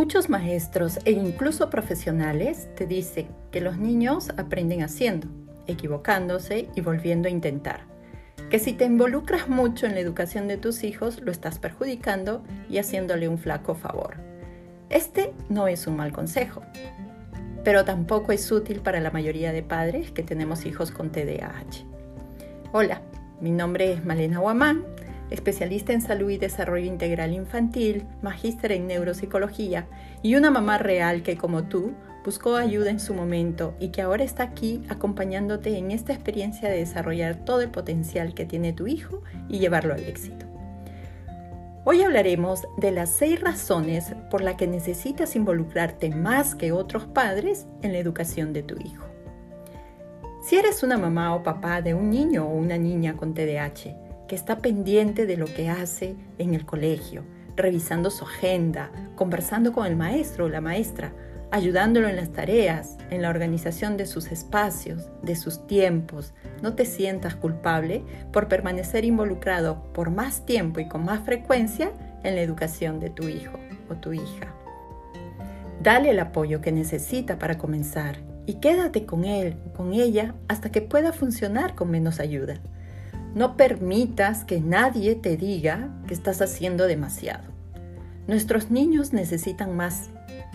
Muchos maestros e incluso profesionales te dicen que los niños aprenden haciendo, equivocándose y volviendo a intentar. Que si te involucras mucho en la educación de tus hijos, lo estás perjudicando y haciéndole un flaco favor. Este no es un mal consejo, pero tampoco es útil para la mayoría de padres que tenemos hijos con TDAH. Hola, mi nombre es Malena Guamán, especialista en salud y desarrollo integral infantil, magíster en neuropsicología y una mamá real que como tú buscó ayuda en su momento y que ahora está aquí acompañándote en esta experiencia de desarrollar todo el potencial que tiene tu hijo y llevarlo al éxito. Hoy hablaremos de las seis razones por las que necesitas involucrarte más que otros padres en la educación de tu hijo. Si eres una mamá o papá de un niño o una niña con TDAH que está pendiente de lo que hace en el colegio, revisando su agenda, conversando con el maestro o la maestra, ayudándolo en las tareas, en la organización de sus espacios, de sus tiempos. No te sientas culpable por permanecer involucrado por más tiempo y con más frecuencia en la educación de tu hijo o tu hija. Dale el apoyo que necesita para comenzar y quédate con él, con ella, hasta que pueda funcionar con menos ayuda. No permitas que nadie te diga que estás haciendo demasiado. Nuestros niños necesitan más.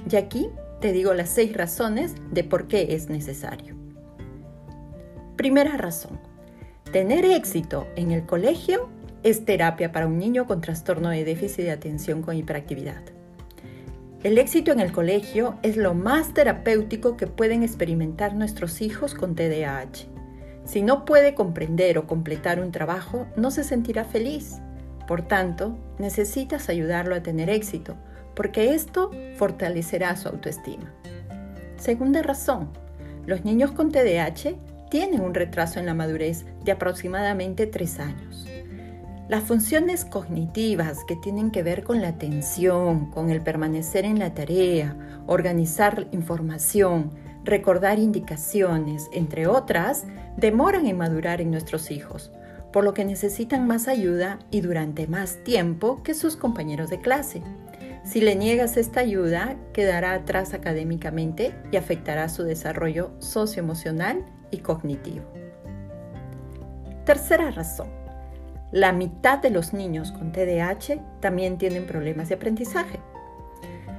Y aquí te digo las seis razones de por qué es necesario. Primera razón. Tener éxito en el colegio es terapia para un niño con trastorno de déficit de atención con hiperactividad. El éxito en el colegio es lo más terapéutico que pueden experimentar nuestros hijos con TDAH. Si no puede comprender o completar un trabajo, no se sentirá feliz. Por tanto, necesitas ayudarlo a tener éxito porque esto fortalecerá su autoestima. Segunda razón, los niños con TDAH tienen un retraso en la madurez de aproximadamente 3 años. Las funciones cognitivas que tienen que ver con la atención, con el permanecer en la tarea, organizar información, recordar indicaciones, entre otras, demoran en madurar en nuestros hijos, por lo que necesitan más ayuda y durante más tiempo que sus compañeros de clase. Si le niegas esta ayuda, quedará atrás académicamente y afectará su desarrollo socioemocional y cognitivo. Tercera razón. La mitad de los niños con TDAH también tienen problemas de aprendizaje.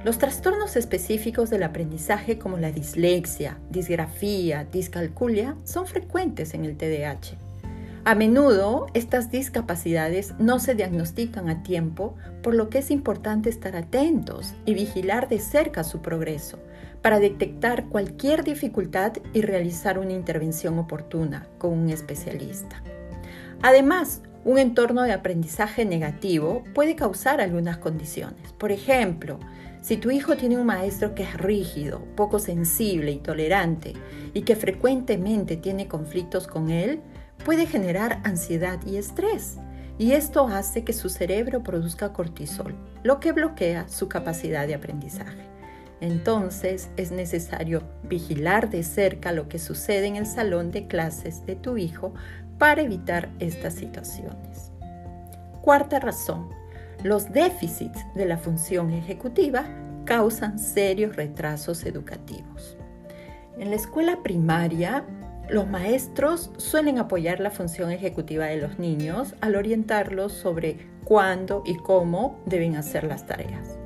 Los trastornos específicos del aprendizaje como la dislexia, disgrafía, discalculia son frecuentes en el TDAH. A menudo estas discapacidades no se diagnostican a tiempo, por lo que es importante estar atentos y vigilar de cerca su progreso para detectar cualquier dificultad y realizar una intervención oportuna con un especialista. Además, un entorno de aprendizaje negativo puede causar algunas condiciones. Por ejemplo, si tu hijo tiene un maestro que es rígido, poco sensible y tolerante y que frecuentemente tiene conflictos con él, puede generar ansiedad y estrés. Y esto hace que su cerebro produzca cortisol, lo que bloquea su capacidad de aprendizaje. Entonces es necesario vigilar de cerca lo que sucede en el salón de clases de tu hijo para evitar estas situaciones. Cuarta razón. Los déficits de la función ejecutiva causan serios retrasos educativos. En la escuela primaria los maestros suelen apoyar la función ejecutiva de los niños al orientarlos sobre cuándo y cómo deben hacer las tareas.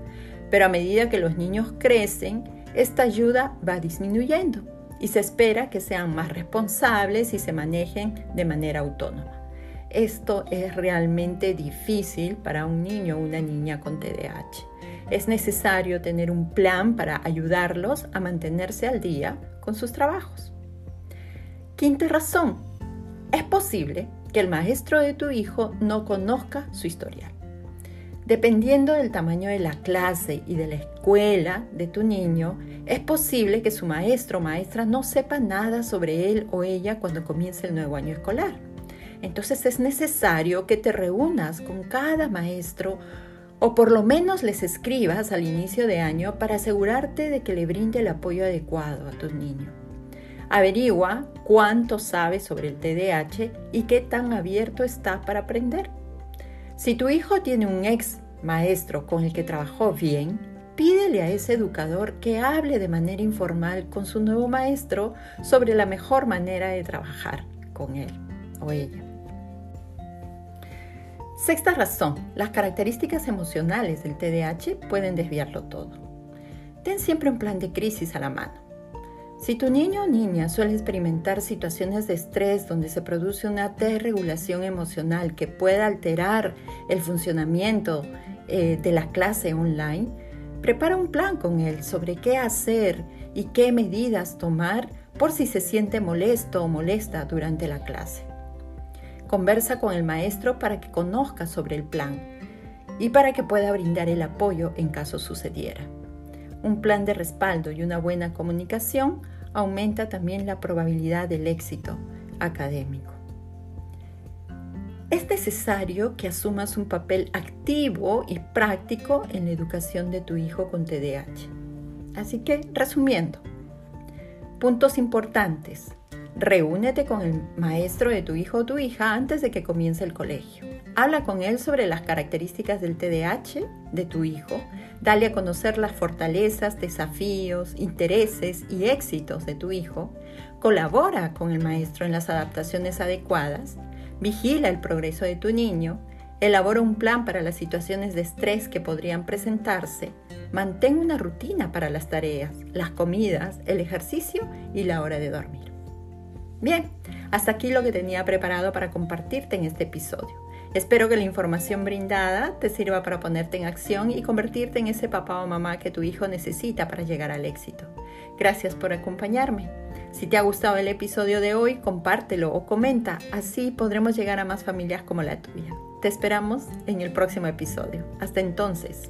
Pero a medida que los niños crecen, esta ayuda va disminuyendo y se espera que sean más responsables y se manejen de manera autónoma. Esto es realmente difícil para un niño o una niña con TDAH. Es necesario tener un plan para ayudarlos a mantenerse al día con sus trabajos. Quinta razón. Es posible que el maestro de tu hijo no conozca su historial. Dependiendo del tamaño de la clase y de la escuela de tu niño, es posible que su maestro o maestra no sepa nada sobre él o ella cuando comience el nuevo año escolar. Entonces es necesario que te reúnas con cada maestro o por lo menos les escribas al inicio de año para asegurarte de que le brinde el apoyo adecuado a tu niño. Averigua cuánto sabe sobre el TDAH y qué tan abierto está para aprender. Si tu hijo tiene un ex maestro con el que trabajó bien, pídele a ese educador que hable de manera informal con su nuevo maestro sobre la mejor manera de trabajar con él o ella. Sexta razón, las características emocionales del TDAH pueden desviarlo todo. Ten siempre un plan de crisis a la mano. Si tu niño o niña suele experimentar situaciones de estrés donde se produce una desregulación emocional que pueda alterar el funcionamiento eh, de la clase online, prepara un plan con él sobre qué hacer y qué medidas tomar por si se siente molesto o molesta durante la clase. Conversa con el maestro para que conozca sobre el plan y para que pueda brindar el apoyo en caso sucediera. Un plan de respaldo y una buena comunicación aumenta también la probabilidad del éxito académico. Es necesario que asumas un papel activo y práctico en la educación de tu hijo con TDAH. Así que, resumiendo, puntos importantes. Reúnete con el maestro de tu hijo o tu hija antes de que comience el colegio. Habla con él sobre las características del TDAH de tu hijo. Dale a conocer las fortalezas, desafíos, intereses y éxitos de tu hijo. Colabora con el maestro en las adaptaciones adecuadas. Vigila el progreso de tu niño. Elabora un plan para las situaciones de estrés que podrían presentarse. Mantén una rutina para las tareas, las comidas, el ejercicio y la hora de dormir. Bien, hasta aquí lo que tenía preparado para compartirte en este episodio. Espero que la información brindada te sirva para ponerte en acción y convertirte en ese papá o mamá que tu hijo necesita para llegar al éxito. Gracias por acompañarme. Si te ha gustado el episodio de hoy, compártelo o comenta, así podremos llegar a más familias como la tuya. Te esperamos en el próximo episodio. Hasta entonces.